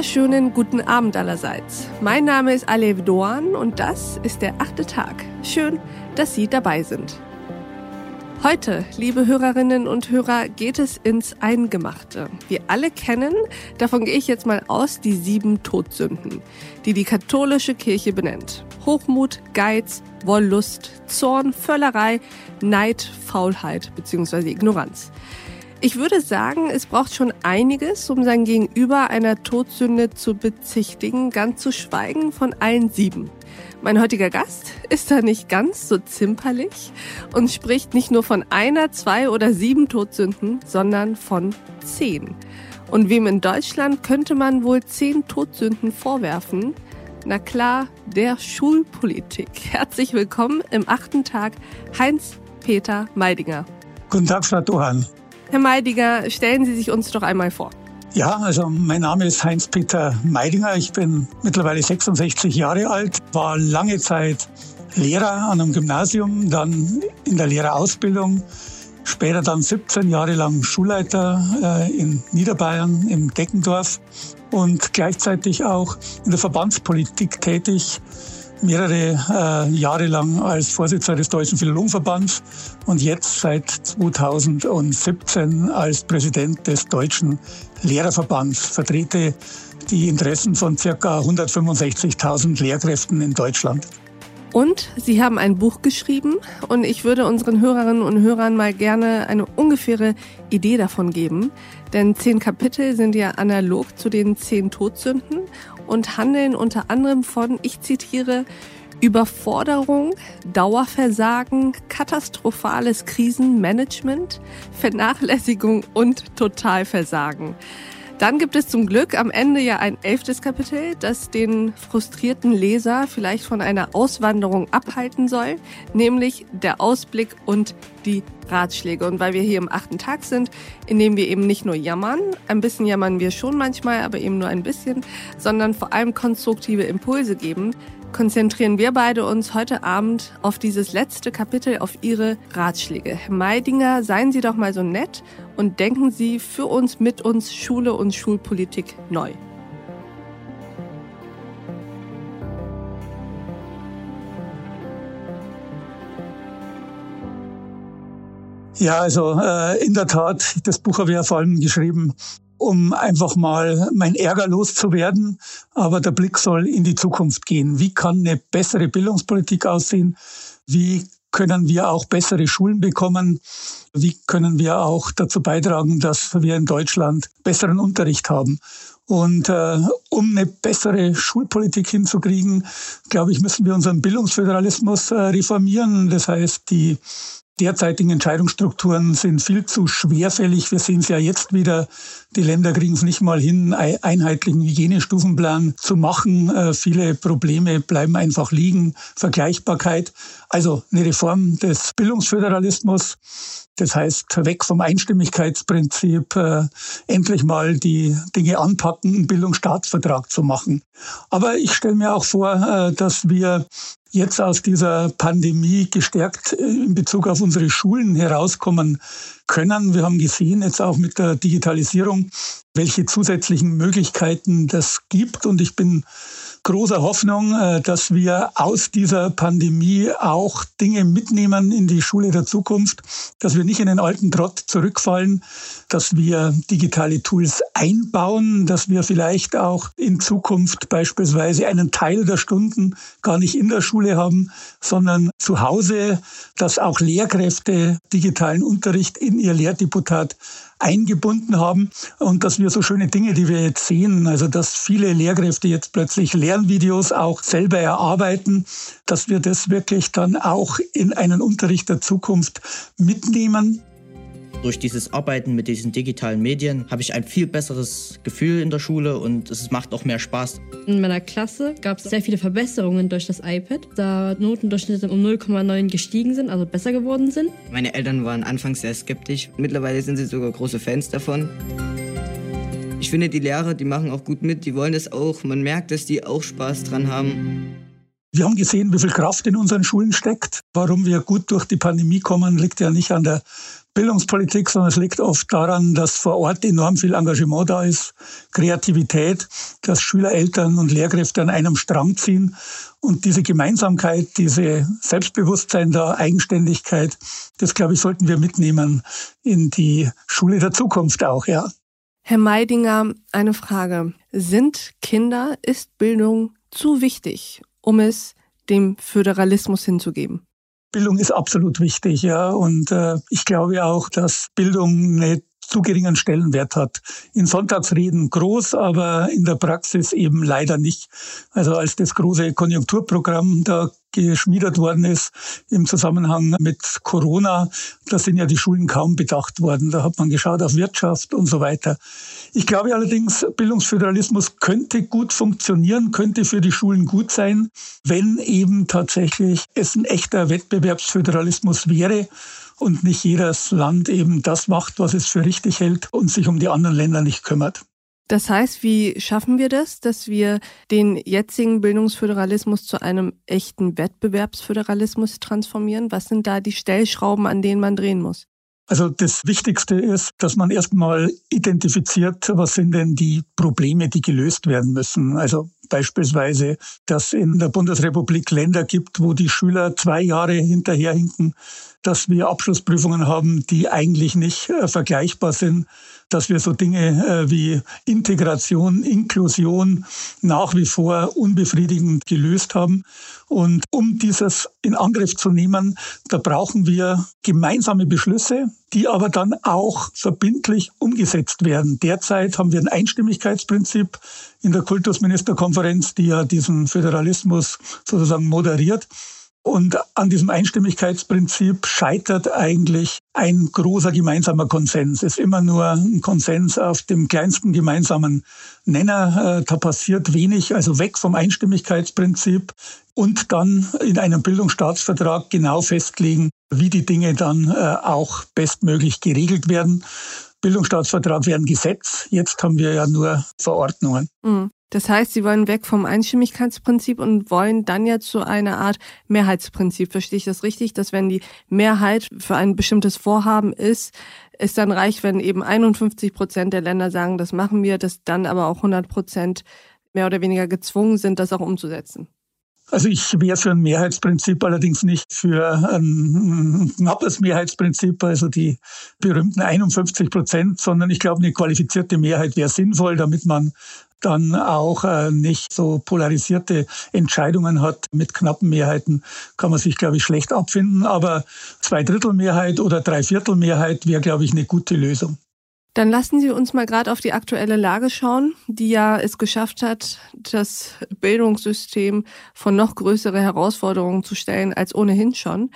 wunderschönen guten Abend allerseits. Mein Name ist Alev Doan und das ist der achte Tag. Schön, dass Sie dabei sind. Heute, liebe Hörerinnen und Hörer, geht es ins Eingemachte. Wir alle kennen, davon gehe ich jetzt mal aus, die sieben Todsünden, die die katholische Kirche benennt. Hochmut, Geiz, Wollust, Zorn, Völlerei, Neid, Faulheit bzw. Ignoranz. Ich würde sagen, es braucht schon einiges, um sein Gegenüber einer Todsünde zu bezichtigen, ganz zu schweigen von allen sieben. Mein heutiger Gast ist da nicht ganz so zimperlich und spricht nicht nur von einer, zwei oder sieben Todsünden, sondern von zehn. Und wem in Deutschland könnte man wohl zehn Todsünden vorwerfen? Na klar, der Schulpolitik. Herzlich willkommen im achten Tag, Heinz-Peter Meidinger. Guten Tag, Frau Dohan. Herr Meidinger, stellen Sie sich uns doch einmal vor. Ja, also mein Name ist Heinz-Peter Meidinger. Ich bin mittlerweile 66 Jahre alt, war lange Zeit Lehrer an einem Gymnasium, dann in der Lehrerausbildung, später dann 17 Jahre lang Schulleiter äh, in Niederbayern im Deckendorf und gleichzeitig auch in der Verbandspolitik tätig mehrere äh, Jahre lang als Vorsitzender des Deutschen Philologenverbands und jetzt seit 2017 als Präsident des Deutschen Lehrerverbands. Vertrete die Interessen von circa 165.000 Lehrkräften in Deutschland. Und Sie haben ein Buch geschrieben und ich würde unseren Hörerinnen und Hörern mal gerne eine ungefähre Idee davon geben. Denn zehn Kapitel sind ja analog zu den zehn Todsünden und handeln unter anderem von, ich zitiere, Überforderung, Dauerversagen, katastrophales Krisenmanagement, Vernachlässigung und Totalversagen. Dann gibt es zum Glück am Ende ja ein elftes Kapitel, das den frustrierten Leser vielleicht von einer Auswanderung abhalten soll, nämlich der Ausblick und die Ratschläge. Und weil wir hier im achten Tag sind, in dem wir eben nicht nur jammern, ein bisschen jammern wir schon manchmal, aber eben nur ein bisschen, sondern vor allem konstruktive Impulse geben, konzentrieren wir beide uns heute Abend auf dieses letzte Kapitel, auf Ihre Ratschläge. Herr Meidinger, seien Sie doch mal so nett und denken Sie für uns, mit uns Schule und Schulpolitik neu. Ja, also äh, in der Tat, das Buch habe ich ja vor allem geschrieben, um einfach mal mein Ärger loszuwerden. Aber der Blick soll in die Zukunft gehen. Wie kann eine bessere Bildungspolitik aussehen? Wie können wir auch bessere Schulen bekommen? Wie können wir auch dazu beitragen, dass wir in Deutschland besseren Unterricht haben? Und äh, um eine bessere Schulpolitik hinzukriegen, glaube ich, müssen wir unseren Bildungsföderalismus äh, reformieren. Das heißt, die derzeitigen Entscheidungsstrukturen sind viel zu schwerfällig. Wir sehen es ja jetzt wieder. Die Länder kriegen es nicht mal hin, einheitlichen Hygienestufenplan zu machen. Äh, viele Probleme bleiben einfach liegen. Vergleichbarkeit. Also eine Reform des Bildungsföderalismus. Das heißt, weg vom Einstimmigkeitsprinzip, äh, endlich mal die Dinge anpacken, einen Bildungsstaatsvertrag zu machen. Aber ich stelle mir auch vor, äh, dass wir jetzt aus dieser Pandemie gestärkt äh, in Bezug auf unsere Schulen herauskommen können. Wir haben gesehen, jetzt auch mit der Digitalisierung, welche zusätzlichen Möglichkeiten das gibt. Und ich bin großer Hoffnung, äh, dass wir aus dieser Pandemie auch Dinge mitnehmen in die Schule der Zukunft, dass wir nicht in den alten Trott zurückfallen, dass wir digitale Tools einbauen, dass wir vielleicht auch in Zukunft beispielsweise einen Teil der Stunden gar nicht in der Schule haben, sondern zu Hause, dass auch Lehrkräfte digitalen Unterricht in ihr Lehrdeputat eingebunden haben und dass wir so schöne Dinge, die wir jetzt sehen, also dass viele Lehrkräfte jetzt plötzlich Lernvideos auch selber erarbeiten, dass wir das wirklich dann auch in einen Unterricht der Zukunft mitnehmen. Durch dieses Arbeiten mit diesen digitalen Medien habe ich ein viel besseres Gefühl in der Schule und es macht auch mehr Spaß. In meiner Klasse gab es sehr viele Verbesserungen durch das iPad, da Notendurchschnitte um 0,9 gestiegen sind, also besser geworden sind. Meine Eltern waren anfangs sehr skeptisch, mittlerweile sind sie sogar große Fans davon. Ich finde, die Lehrer, die machen auch gut mit, die wollen es auch. Man merkt, dass die auch Spaß dran haben. Wir haben gesehen, wie viel Kraft in unseren Schulen steckt. Warum wir gut durch die Pandemie kommen, liegt ja nicht an der Bildungspolitik, sondern es liegt oft daran, dass vor Ort enorm viel Engagement da ist, Kreativität, dass Schüler, Eltern und Lehrkräfte an einem Strang ziehen. Und diese Gemeinsamkeit, diese Selbstbewusstsein der Eigenständigkeit, das glaube ich, sollten wir mitnehmen in die Schule der Zukunft auch, ja. Herr Meidinger, eine Frage. Sind Kinder, ist Bildung zu wichtig, um es dem Föderalismus hinzugeben? Bildung ist absolut wichtig, ja. Und äh, ich glaube auch, dass Bildung eine zu geringen Stellenwert hat. In Sonntagsreden groß, aber in der Praxis eben leider nicht. Also als das große Konjunkturprogramm da geschmiedet worden ist im Zusammenhang mit Corona, da sind ja die Schulen kaum bedacht worden. Da hat man geschaut auf Wirtschaft und so weiter. Ich glaube allerdings, Bildungsföderalismus könnte gut funktionieren, könnte für die Schulen gut sein, wenn eben tatsächlich es ein echter Wettbewerbsföderalismus wäre und nicht jedes Land eben das macht, was es für richtig hält und sich um die anderen Länder nicht kümmert. Das heißt, wie schaffen wir das, dass wir den jetzigen Bildungsföderalismus zu einem echten Wettbewerbsföderalismus transformieren? Was sind da die Stellschrauben, an denen man drehen muss? Also das Wichtigste ist, dass man erstmal identifiziert, was sind denn die Probleme, die gelöst werden müssen. Also beispielsweise, dass in der Bundesrepublik Länder gibt, wo die Schüler zwei Jahre hinterherhinken, dass wir Abschlussprüfungen haben, die eigentlich nicht äh, vergleichbar sind dass wir so Dinge äh, wie Integration, Inklusion nach wie vor unbefriedigend gelöst haben. Und um dieses in Angriff zu nehmen, da brauchen wir gemeinsame Beschlüsse, die aber dann auch verbindlich umgesetzt werden. Derzeit haben wir ein Einstimmigkeitsprinzip in der Kultusministerkonferenz, die ja diesen Föderalismus sozusagen moderiert. Und an diesem Einstimmigkeitsprinzip scheitert eigentlich ein großer gemeinsamer Konsens. Es ist immer nur ein Konsens auf dem kleinsten gemeinsamen Nenner. Äh, da passiert wenig, also weg vom Einstimmigkeitsprinzip und dann in einem Bildungsstaatsvertrag genau festlegen, wie die Dinge dann äh, auch bestmöglich geregelt werden. Bildungsstaatsvertrag wäre ein Gesetz. Jetzt haben wir ja nur Verordnungen. Mhm. Das heißt, Sie wollen weg vom Einstimmigkeitsprinzip und wollen dann jetzt zu einer Art Mehrheitsprinzip. Verstehe ich das richtig, dass wenn die Mehrheit für ein bestimmtes Vorhaben ist, es dann reicht, wenn eben 51 Prozent der Länder sagen, das machen wir, dass dann aber auch 100 Prozent mehr oder weniger gezwungen sind, das auch umzusetzen? Also ich wäre für ein Mehrheitsprinzip, allerdings nicht für ein knappes Mehrheitsprinzip, also die berühmten 51 Prozent, sondern ich glaube, eine qualifizierte Mehrheit wäre sinnvoll, damit man dann auch äh, nicht so polarisierte Entscheidungen hat mit knappen Mehrheiten, kann man sich, glaube ich, schlecht abfinden. Aber Zweidrittelmehrheit oder Dreiviertelmehrheit wäre, glaube ich, eine gute Lösung. Dann lassen Sie uns mal gerade auf die aktuelle Lage schauen, die ja es geschafft hat, das Bildungssystem von noch größere Herausforderungen zu stellen als ohnehin schon,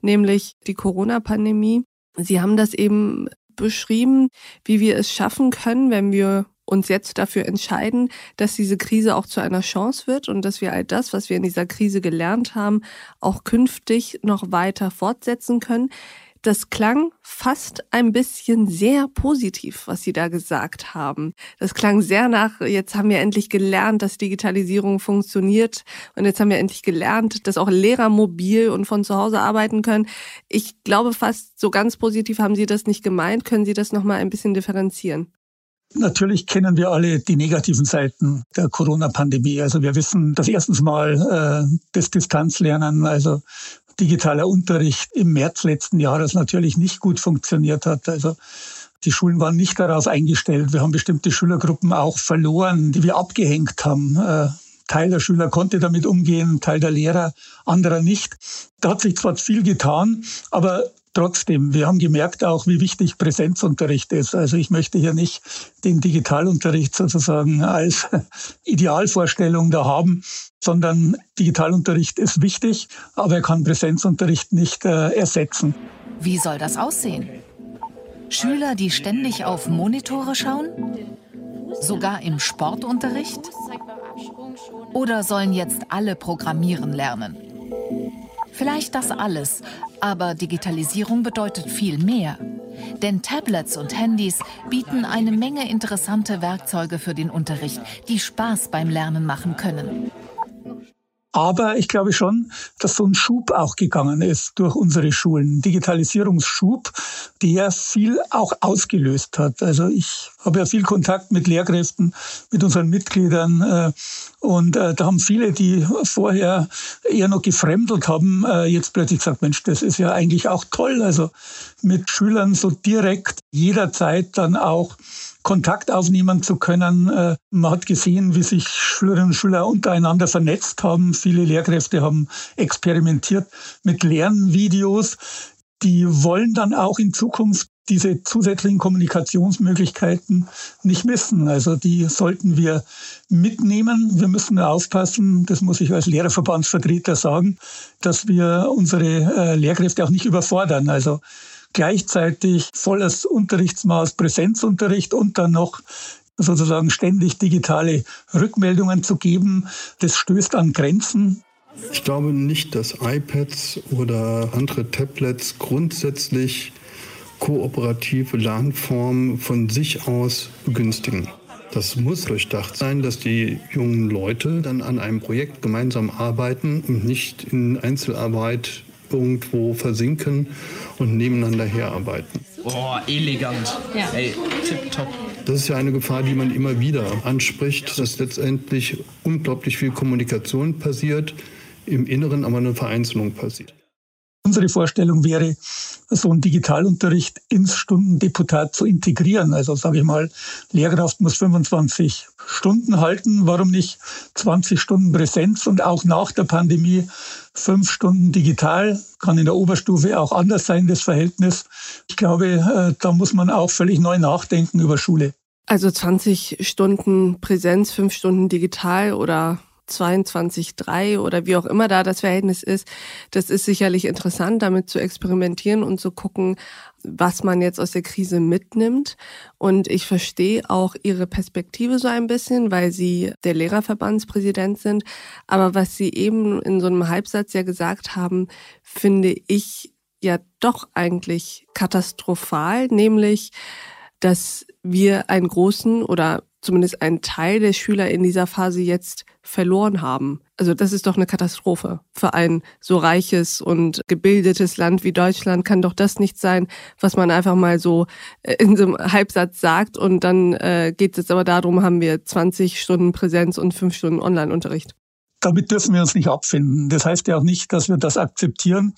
nämlich die Corona-Pandemie. Sie haben das eben beschrieben, wie wir es schaffen können, wenn wir uns jetzt dafür entscheiden, dass diese Krise auch zu einer Chance wird und dass wir all das, was wir in dieser Krise gelernt haben, auch künftig noch weiter fortsetzen können. Das klang fast ein bisschen sehr positiv, was Sie da gesagt haben. Das klang sehr nach, jetzt haben wir endlich gelernt, dass Digitalisierung funktioniert und jetzt haben wir endlich gelernt, dass auch Lehrer mobil und von zu Hause arbeiten können. Ich glaube fast so ganz positiv haben Sie das nicht gemeint. Können Sie das nochmal ein bisschen differenzieren? Natürlich kennen wir alle die negativen Seiten der Corona-Pandemie. Also wir wissen, dass erstens mal äh, das Distanzlernen, also digitaler Unterricht im März letzten Jahres natürlich nicht gut funktioniert hat. Also die Schulen waren nicht darauf eingestellt. Wir haben bestimmte Schülergruppen auch verloren, die wir abgehängt haben. Äh, Teil der Schüler konnte damit umgehen, Teil der Lehrer, anderer nicht. Da hat sich zwar viel getan, aber trotzdem, wir haben gemerkt auch, wie wichtig Präsenzunterricht ist. Also ich möchte hier nicht den Digitalunterricht sozusagen als Idealvorstellung da haben, sondern Digitalunterricht ist wichtig, aber er kann Präsenzunterricht nicht äh, ersetzen. Wie soll das aussehen? Schüler, die ständig auf Monitore schauen? Sogar im Sportunterricht? Oder sollen jetzt alle programmieren lernen? Vielleicht das alles, aber Digitalisierung bedeutet viel mehr. Denn Tablets und Handys bieten eine Menge interessante Werkzeuge für den Unterricht, die Spaß beim Lernen machen können. Aber ich glaube schon, dass so ein Schub auch gegangen ist durch unsere Schulen. Digitalisierungsschub, der viel auch ausgelöst hat. Also ich habe ja viel Kontakt mit Lehrkräften, mit unseren Mitgliedern. Äh, und äh, da haben viele, die vorher eher noch gefremdelt haben, äh, jetzt plötzlich gesagt, Mensch, das ist ja eigentlich auch toll. Also mit Schülern so direkt jederzeit dann auch Kontakt aufnehmen zu können. Äh, man hat gesehen, wie sich Schülerinnen und Schüler untereinander vernetzt haben. Viele Lehrkräfte haben experimentiert mit Lernvideos. Die wollen dann auch in Zukunft diese zusätzlichen Kommunikationsmöglichkeiten nicht missen. Also die sollten wir mitnehmen. Wir müssen aufpassen, das muss ich als Lehrerverbandsvertreter sagen, dass wir unsere äh, Lehrkräfte auch nicht überfordern. Also gleichzeitig volles Unterrichtsmaß Präsenzunterricht und dann noch sozusagen ständig digitale Rückmeldungen zu geben, das stößt an Grenzen. Ich glaube nicht, dass iPads oder andere Tablets grundsätzlich kooperative Lernformen von sich aus begünstigen. Das muss durchdacht sein, dass die jungen Leute dann an einem Projekt gemeinsam arbeiten und nicht in Einzelarbeit irgendwo versinken und nebeneinander herarbeiten. Oh, elegant. Ja. Ey, tipptopp. Das ist ja eine Gefahr, die man immer wieder anspricht, dass letztendlich unglaublich viel Kommunikation passiert, im Inneren aber eine Vereinzelung passiert. Unsere Vorstellung wäre, so einen Digitalunterricht ins Stundendeputat zu integrieren. Also sage ich mal, Lehrkraft muss 25 Stunden halten. Warum nicht 20 Stunden Präsenz und auch nach der Pandemie fünf Stunden digital? Kann in der Oberstufe auch anders sein, das Verhältnis. Ich glaube, äh, da muss man auch völlig neu nachdenken über Schule. Also 20 Stunden Präsenz, fünf Stunden digital oder 22,3 oder wie auch immer da das Verhältnis ist, das ist sicherlich interessant, damit zu experimentieren und zu gucken, was man jetzt aus der Krise mitnimmt. Und ich verstehe auch Ihre Perspektive so ein bisschen, weil Sie der Lehrerverbandspräsident sind. Aber was Sie eben in so einem Halbsatz ja gesagt haben, finde ich ja doch eigentlich katastrophal, nämlich, dass wir einen großen oder zumindest einen Teil der Schüler in dieser Phase jetzt verloren haben. Also das ist doch eine Katastrophe. Für ein so reiches und gebildetes Land wie Deutschland kann doch das nicht sein, was man einfach mal so äh, in so einem Halbsatz sagt und dann äh, geht es jetzt aber darum, haben wir 20 Stunden Präsenz und 5 Stunden Online-Unterricht. Damit dürfen wir uns nicht abfinden. Das heißt ja auch nicht, dass wir das akzeptieren,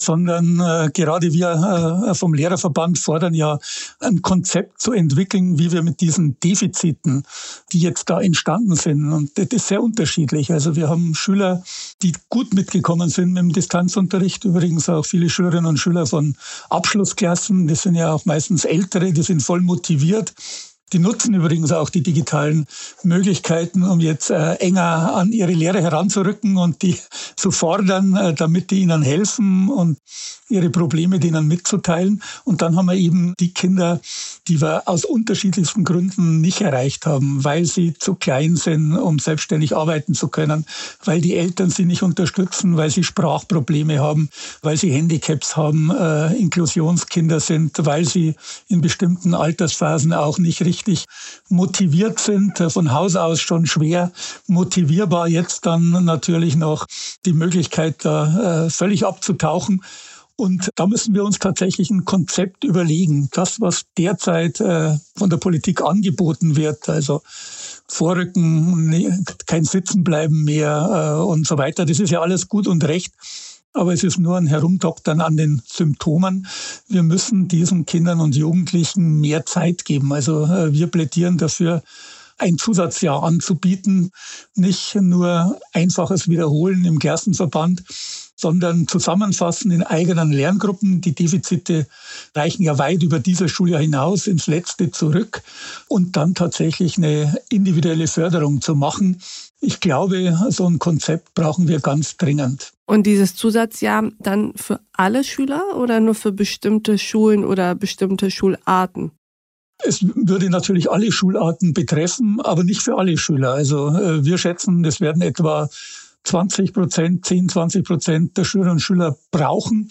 sondern äh, gerade wir äh, vom Lehrerverband fordern ja ein Konzept zu entwickeln, wie wir mit diesen Defiziten, die jetzt da entstanden sind, und das ist sehr unterschiedlich. Also wir haben Schüler, die gut mitgekommen sind mit dem Distanzunterricht, übrigens auch viele Schülerinnen und Schüler von Abschlussklassen, das sind ja auch meistens Ältere, die sind voll motiviert die nutzen übrigens auch die digitalen Möglichkeiten, um jetzt äh, enger an ihre Lehre heranzurücken und die zu fordern, äh, damit die ihnen helfen und ihre Probleme denen mitzuteilen. Und dann haben wir eben die Kinder, die wir aus unterschiedlichsten Gründen nicht erreicht haben, weil sie zu klein sind, um selbstständig arbeiten zu können, weil die Eltern sie nicht unterstützen, weil sie Sprachprobleme haben, weil sie Handicaps haben, äh, Inklusionskinder sind, weil sie in bestimmten Altersphasen auch nicht richtig richtig motiviert sind, äh, von Haus aus schon schwer motivierbar, jetzt dann natürlich noch die Möglichkeit, da äh, völlig abzutauchen. Und da müssen wir uns tatsächlich ein Konzept überlegen. Das, was derzeit äh, von der Politik angeboten wird, also Vorrücken, kein Sitzenbleiben mehr und so weiter, das ist ja alles gut und recht. Aber es ist nur ein Herumdoktern an den Symptomen. Wir müssen diesen Kindern und Jugendlichen mehr Zeit geben. Also äh, wir plädieren dafür, ein Zusatzjahr anzubieten, nicht nur einfaches Wiederholen im Gerstenverband, sondern zusammenfassen in eigenen Lerngruppen. Die Defizite reichen ja weit über dieses Schuljahr hinaus ins letzte zurück und dann tatsächlich eine individuelle Förderung zu machen. Ich glaube, so ein Konzept brauchen wir ganz dringend. Und dieses Zusatzjahr dann für alle Schüler oder nur für bestimmte Schulen oder bestimmte Schularten? Es würde natürlich alle Schularten betreffen, aber nicht für alle Schüler. Also äh, wir schätzen, das werden etwa 20 Prozent, 10, 20 Prozent der Schülerinnen und Schüler brauchen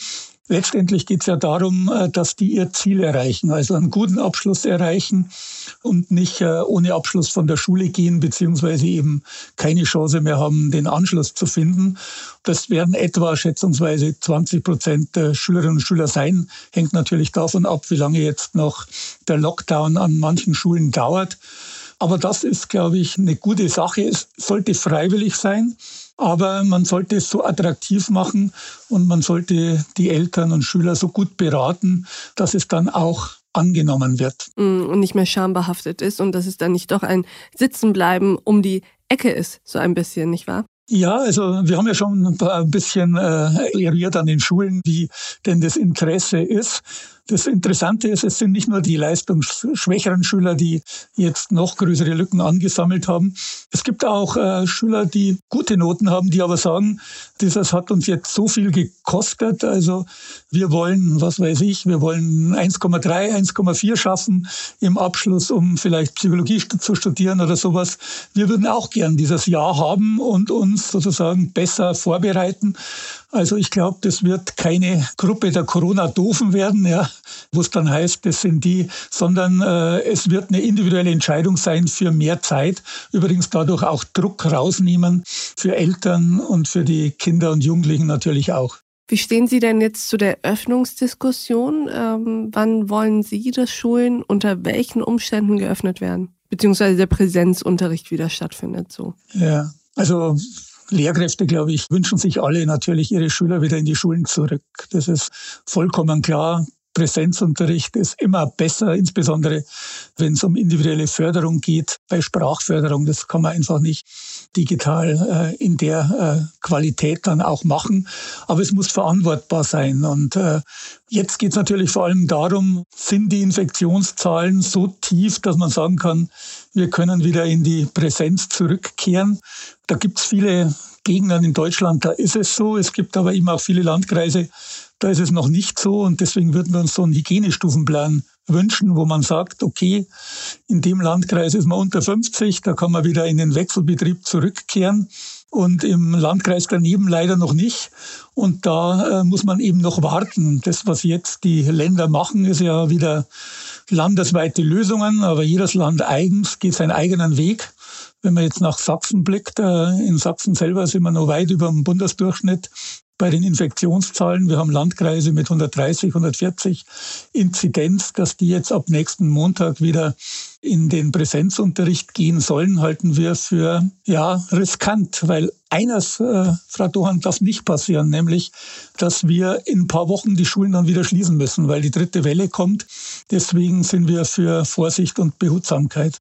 letztendlich geht es ja darum, äh, dass die ihr Ziel erreichen, also einen guten Abschluss erreichen und nicht äh, ohne Abschluss von der Schule gehen, beziehungsweise eben keine Chance mehr haben, den Anschluss zu finden. Das werden etwa schätzungsweise 20 Prozent der Schülerinnen und Schüler sein. Hängt natürlich davon ab, wie lange jetzt noch der Lockdown an manchen Schulen dauert. Aber das ist, glaube ich, eine gute Sache. Es sollte freiwillig sein, aber man sollte es so attraktiv machen und man sollte die Eltern und Schüler so gut beraten, dass es dann auch angenommen wird. Mm, und nicht mehr schambehaftet ist und dass es dann nicht doch ein Sitzenbleiben um die Ecke ist, so ein bisschen, nicht wahr? Ja, also wir haben ja schon ein bisschen äh, an den Schulen, wie denn das Interesse ist. Das Interessante ist, es sind nicht nur die leistungsschwächeren Schüler, die jetzt noch größere Lücken angesammelt haben. Es gibt auch äh, Schüler, die gute Noten haben, die aber sagen, das hat uns jetzt so viel gekostet. Also wir wollen, was weiß ich, wir wollen 1,3, 1,4 schaffen im Abschluss, um vielleicht Psychologie zu studieren oder sowas. Wir würden auch gern dieses Jahr haben und uns sozusagen besser vorbereiten. Also ich glaube, das wird keine Gruppe der Corona-Doofen werden, ja, wo es dann heißt, das sind die, sondern äh, es wird eine individuelle Entscheidung sein für mehr Zeit. Übrigens dadurch auch Druck rausnehmen für Eltern und für die Kinder und Jugendlichen natürlich auch. Wie stehen Sie denn jetzt zu der Öffnungsdiskussion? Ähm, wann wollen Sie, dass Schulen unter welchen Umständen geöffnet werden? Beziehungsweise der Präsenzunterricht wieder stattfindet, so. Ja, also Lehrkräfte, glaube ich, wünschen sich alle natürlich ihre Schüler wieder in die Schulen zurück. Das ist vollkommen klar. Präsenzunterricht ist immer besser, insbesondere wenn es um individuelle Förderung geht. Bei Sprachförderung, das kann man einfach nicht digital äh, in der äh, Qualität dann auch machen. Aber es muss verantwortbar sein. Und äh, jetzt geht es natürlich vor allem darum, sind die Infektionszahlen so tief, dass man sagen kann, wir können wieder in die Präsenz zurückkehren. Da gibt es viele Gegenden in Deutschland, da ist es so. Es gibt aber immer auch viele Landkreise, da ist es noch nicht so. Und deswegen würden wir uns so einen Hygienestufenplan wünschen, wo man sagt, okay, in dem Landkreis ist man unter 50, da kann man wieder in den Wechselbetrieb zurückkehren und im Landkreis daneben leider noch nicht. Und da äh, muss man eben noch warten. Das, was jetzt die Länder machen, ist ja wieder landesweite Lösungen, aber jedes Land eigens geht seinen eigenen Weg. Wenn man jetzt nach Sachsen blickt, äh, in Sachsen selber sind wir noch weit über dem Bundesdurchschnitt bei den Infektionszahlen. Wir haben Landkreise mit 130, 140 Inzidenz, dass die jetzt ab nächsten Montag wieder in den Präsenzunterricht gehen sollen, halten wir für ja riskant, weil eines, äh, Frau Dohan, darf nicht passieren, nämlich, dass wir in ein paar Wochen die Schulen dann wieder schließen müssen, weil die dritte Welle kommt. Deswegen sind wir für Vorsicht und Behutsamkeit.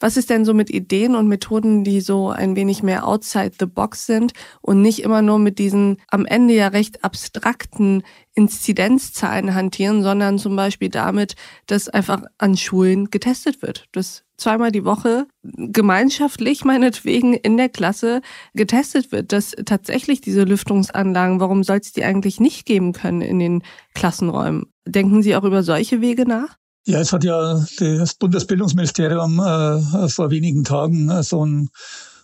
Was ist denn so mit Ideen und Methoden, die so ein wenig mehr outside the box sind und nicht immer nur mit diesen am Ende ja recht abstrakten Inzidenzzahlen hantieren, sondern zum Beispiel damit, dass einfach an Schulen getestet wird, dass zweimal die Woche gemeinschaftlich meinetwegen in der Klasse getestet wird, dass tatsächlich diese Lüftungsanlagen, warum soll es die eigentlich nicht geben können in den Klassenräumen? Denken Sie auch über solche Wege nach? Ja, es hat ja das Bundesbildungsministerium äh, vor wenigen Tagen äh, so ein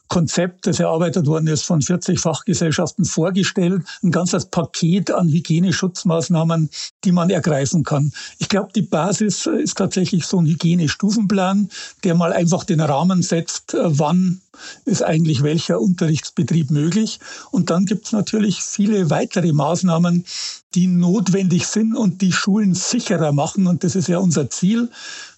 Konzept, das erarbeitet worden ist, von 40 Fachgesellschaften vorgestellt. Ein ganzes Paket an Hygieneschutzmaßnahmen, die man ergreifen kann. Ich glaube, die Basis ist tatsächlich so ein Hygienestufenplan, der mal einfach den Rahmen setzt, äh, wann ist eigentlich welcher Unterrichtsbetrieb möglich. Und dann gibt es natürlich viele weitere Maßnahmen, die notwendig sind und die Schulen sicherer machen. Und das ist ja unser Ziel.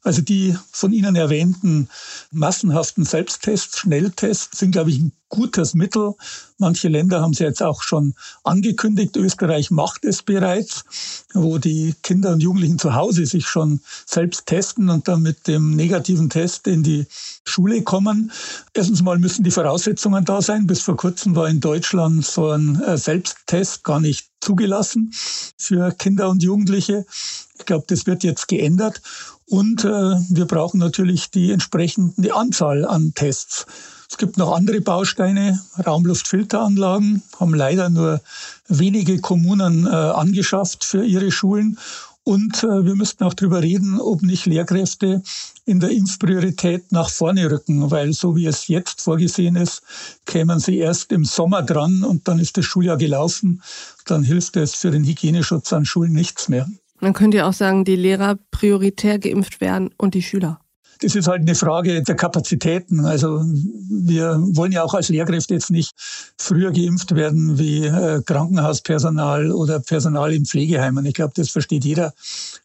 Also die von Ihnen erwähnten massenhaften Selbsttests, Schnelltests sind, glaube ich, ein gutes Mittel. Manche Länder haben es jetzt auch schon angekündigt. Österreich macht es bereits, wo die Kinder und Jugendlichen zu Hause sich schon selbst testen und dann mit dem negativen Test in die Schule kommen. Erstens mal müssen die Voraussetzungen da sein. Bis vor kurzem war in Deutschland so ein äh, Selbsttest gar nicht zugelassen für Kinder und Jugendliche. Ich glaube, das wird jetzt geändert. Und äh, wir brauchen natürlich die entsprechende Anzahl an Tests. Es gibt noch andere Bausteine, Raumluftfilteranlagen, haben leider nur wenige Kommunen äh, angeschafft für ihre Schulen. Und äh, wir müssten auch darüber reden, ob nicht Lehrkräfte in der Impfpriorität nach vorne rücken, weil so wie es jetzt vorgesehen ist, kämen sie erst im Sommer dran und dann ist das Schuljahr gelaufen. Dann hilft es für den Hygieneschutz an Schulen nichts mehr. Man könnte ja auch sagen, die Lehrer prioritär geimpft werden und die Schüler. Das ist halt eine Frage der Kapazitäten. Also wir wollen ja auch als Lehrkräfte jetzt nicht früher geimpft werden wie äh, Krankenhauspersonal oder Personal in Pflegeheimen. Ich glaube, das versteht jeder,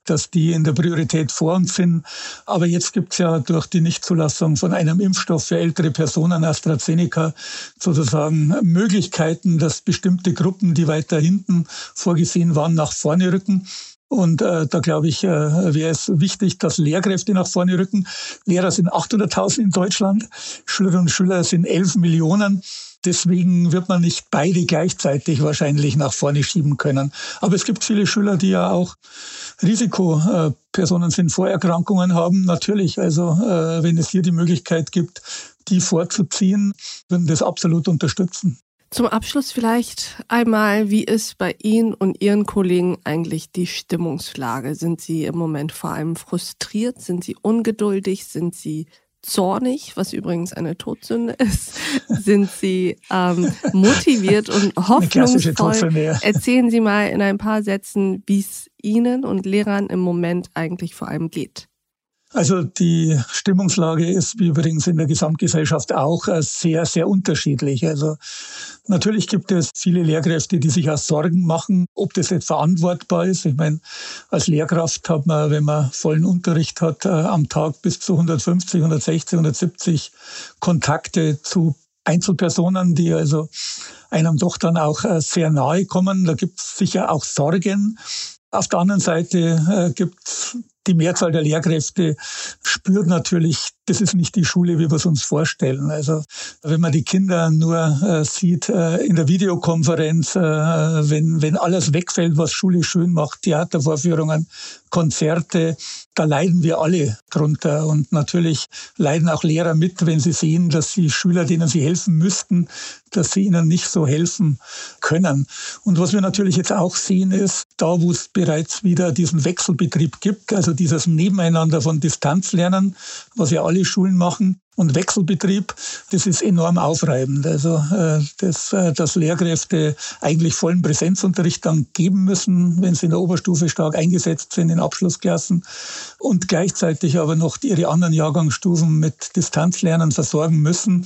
dass die in der Priorität vor uns sind. Aber jetzt gibt es ja durch die Nichtzulassung von einem Impfstoff für ältere Personen, AstraZeneca, sozusagen Möglichkeiten, dass bestimmte Gruppen, die weiter hinten vorgesehen waren, nach vorne rücken. Und äh, da glaube ich, äh, wäre es wichtig, dass Lehrkräfte nach vorne rücken. Lehrer sind 800.000 in Deutschland, Schülerinnen und Schüler sind 11 Millionen. Deswegen wird man nicht beide gleichzeitig wahrscheinlich nach vorne schieben können. Aber es gibt viele Schüler, die ja auch Risikopersonen sind, Vorerkrankungen haben. Natürlich, also äh, wenn es hier die Möglichkeit gibt, die vorzuziehen, würden das absolut unterstützen. Zum Abschluss vielleicht einmal, wie ist bei Ihnen und Ihren Kollegen eigentlich die Stimmungslage? Sind Sie im Moment vor allem frustriert? Sind Sie ungeduldig? Sind Sie zornig, was übrigens eine Todsünde ist? Sind Sie ähm, motiviert und hoffnungsvoll? Erzählen Sie mal in ein paar Sätzen, wie es Ihnen und Lehrern im Moment eigentlich vor allem geht. Also die Stimmungslage ist wie übrigens in der Gesamtgesellschaft auch äh, sehr, sehr unterschiedlich. Also natürlich gibt es viele Lehrkräfte, die sich auch Sorgen machen, ob das jetzt verantwortbar ist. Ich meine, als Lehrkraft hat man, wenn man vollen Unterricht hat, äh, am Tag bis zu 150, 160, 170 Kontakte zu Einzelpersonen, die also einem doch dann auch äh, sehr nahe kommen. Da gibt es sicher auch Sorgen. Auf der anderen Seite gibt es die Mehrzahl der Lehrkräfte spürt natürlich, das ist nicht die Schule, wie wir es uns vorstellen. Also wenn man die Kinder nur äh, sieht äh, in der Videokonferenz, äh, wenn, wenn alles wegfällt, was Schule schön macht, Theatervorführungen, Konzerte, da leiden wir alle drunter. Und natürlich leiden auch Lehrer mit, wenn sie sehen, dass die Schüler, denen sie helfen müssten, dass sie ihnen nicht so helfen können. Und was wir natürlich jetzt auch sehen, ist, da wo es bereits wieder diesen Wechselbetrieb gibt, also dieses Nebeneinander von Distanzlernen, was ja alle Schulen machen, und Wechselbetrieb, das ist enorm aufreibend. Also äh, äh, dass Lehrkräfte eigentlich vollen Präsenzunterricht dann geben müssen, wenn sie in der Oberstufe stark eingesetzt sind in Abschlussklassen und gleichzeitig aber noch ihre anderen Jahrgangsstufen mit Distanzlernen versorgen müssen.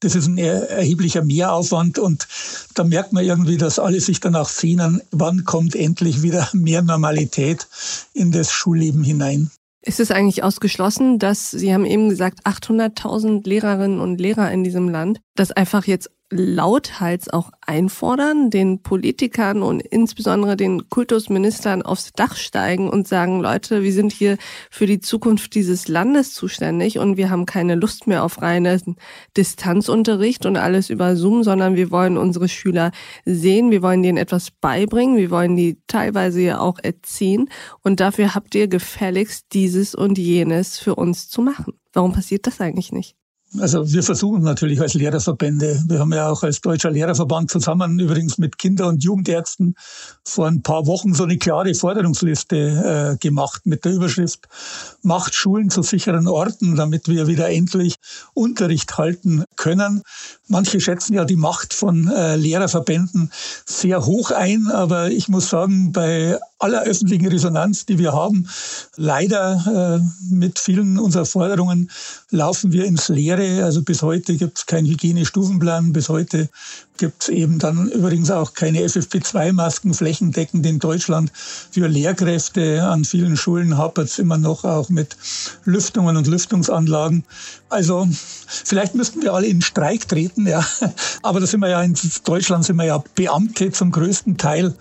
Das ist ein erheblicher Mehraufwand und da merkt man irgendwie, dass alle sich danach sehnen, wann kommt endlich wieder mehr Normalität in das Schulleben hinein. Ist es eigentlich ausgeschlossen, dass Sie haben eben gesagt, 800.000 Lehrerinnen und Lehrer in diesem Land, dass einfach jetzt lauthals auch einfordern, den Politikern und insbesondere den Kultusministern aufs Dach steigen und sagen, Leute, wir sind hier für die Zukunft dieses Landes zuständig und wir haben keine Lust mehr auf reinen Distanzunterricht und alles über Zoom, sondern wir wollen unsere Schüler sehen, wir wollen denen etwas beibringen, wir wollen die teilweise ja auch erziehen und dafür habt ihr gefälligst dieses und jenes für uns zu machen. Warum passiert das eigentlich nicht? Also wir versuchen natürlich als Lehrerverbände, wir haben ja auch als Deutscher Lehrerverband zusammen übrigens mit Kinder- und Jugendärzten vor ein paar Wochen so eine klare Forderungsliste äh, gemacht mit der Überschrift Macht Schulen zu sicheren Orten, damit wir wieder endlich Unterricht halten können. Manche schätzen ja die Macht von äh, Lehrerverbänden sehr hoch ein, aber ich muss sagen, bei aller öffentlichen Resonanz, die wir haben, leider äh, mit vielen unserer Forderungen laufen wir ins Leere. Also bis heute gibt es keinen Hygienestufenplan, bis heute gibt es eben dann übrigens auch keine FFP2-Masken flächendeckend in Deutschland für Lehrkräfte. An vielen Schulen hapert es immer noch auch mit Lüftungen und Lüftungsanlagen. Also vielleicht müssten wir alle in Streik treten, ja. Aber da sind wir ja in Deutschland sind wir ja Beamte zum größten Teil.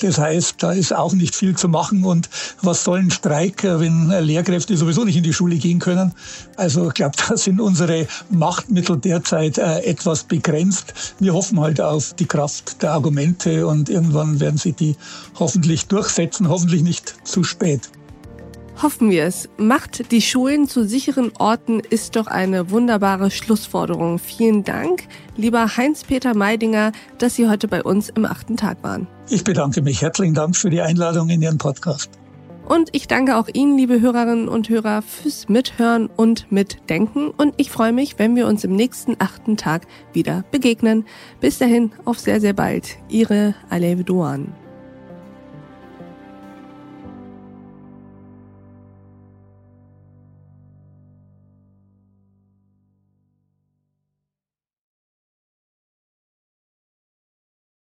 Das heißt, da ist auch nicht viel zu machen. Und was soll ein Streik, wenn Lehrkräfte sowieso nicht in die Schule gehen können? Also ich glaube, da sind unsere Machtmittel derzeit äh, etwas begrenzt. Wir hoffen halt auf die Kraft der Argumente und irgendwann werden sie die hoffentlich durchsetzen, hoffentlich nicht zu spät. Hoffen wir es. Macht die Schulen zu sicheren Orten ist doch eine wunderbare Schlussforderung. Vielen Dank, lieber Heinz-Peter Meidinger, dass Sie heute bei uns im achten Tag waren. Ich bedanke mich. Herzlichen Dank für die Einladung in Ihren Podcast. Und ich danke auch Ihnen, liebe Hörerinnen und Hörer, fürs Mithören und Mitdenken. Und ich freue mich, wenn wir uns im nächsten achten Tag wieder begegnen. Bis dahin, auf sehr, sehr bald. Ihre Alev Doan.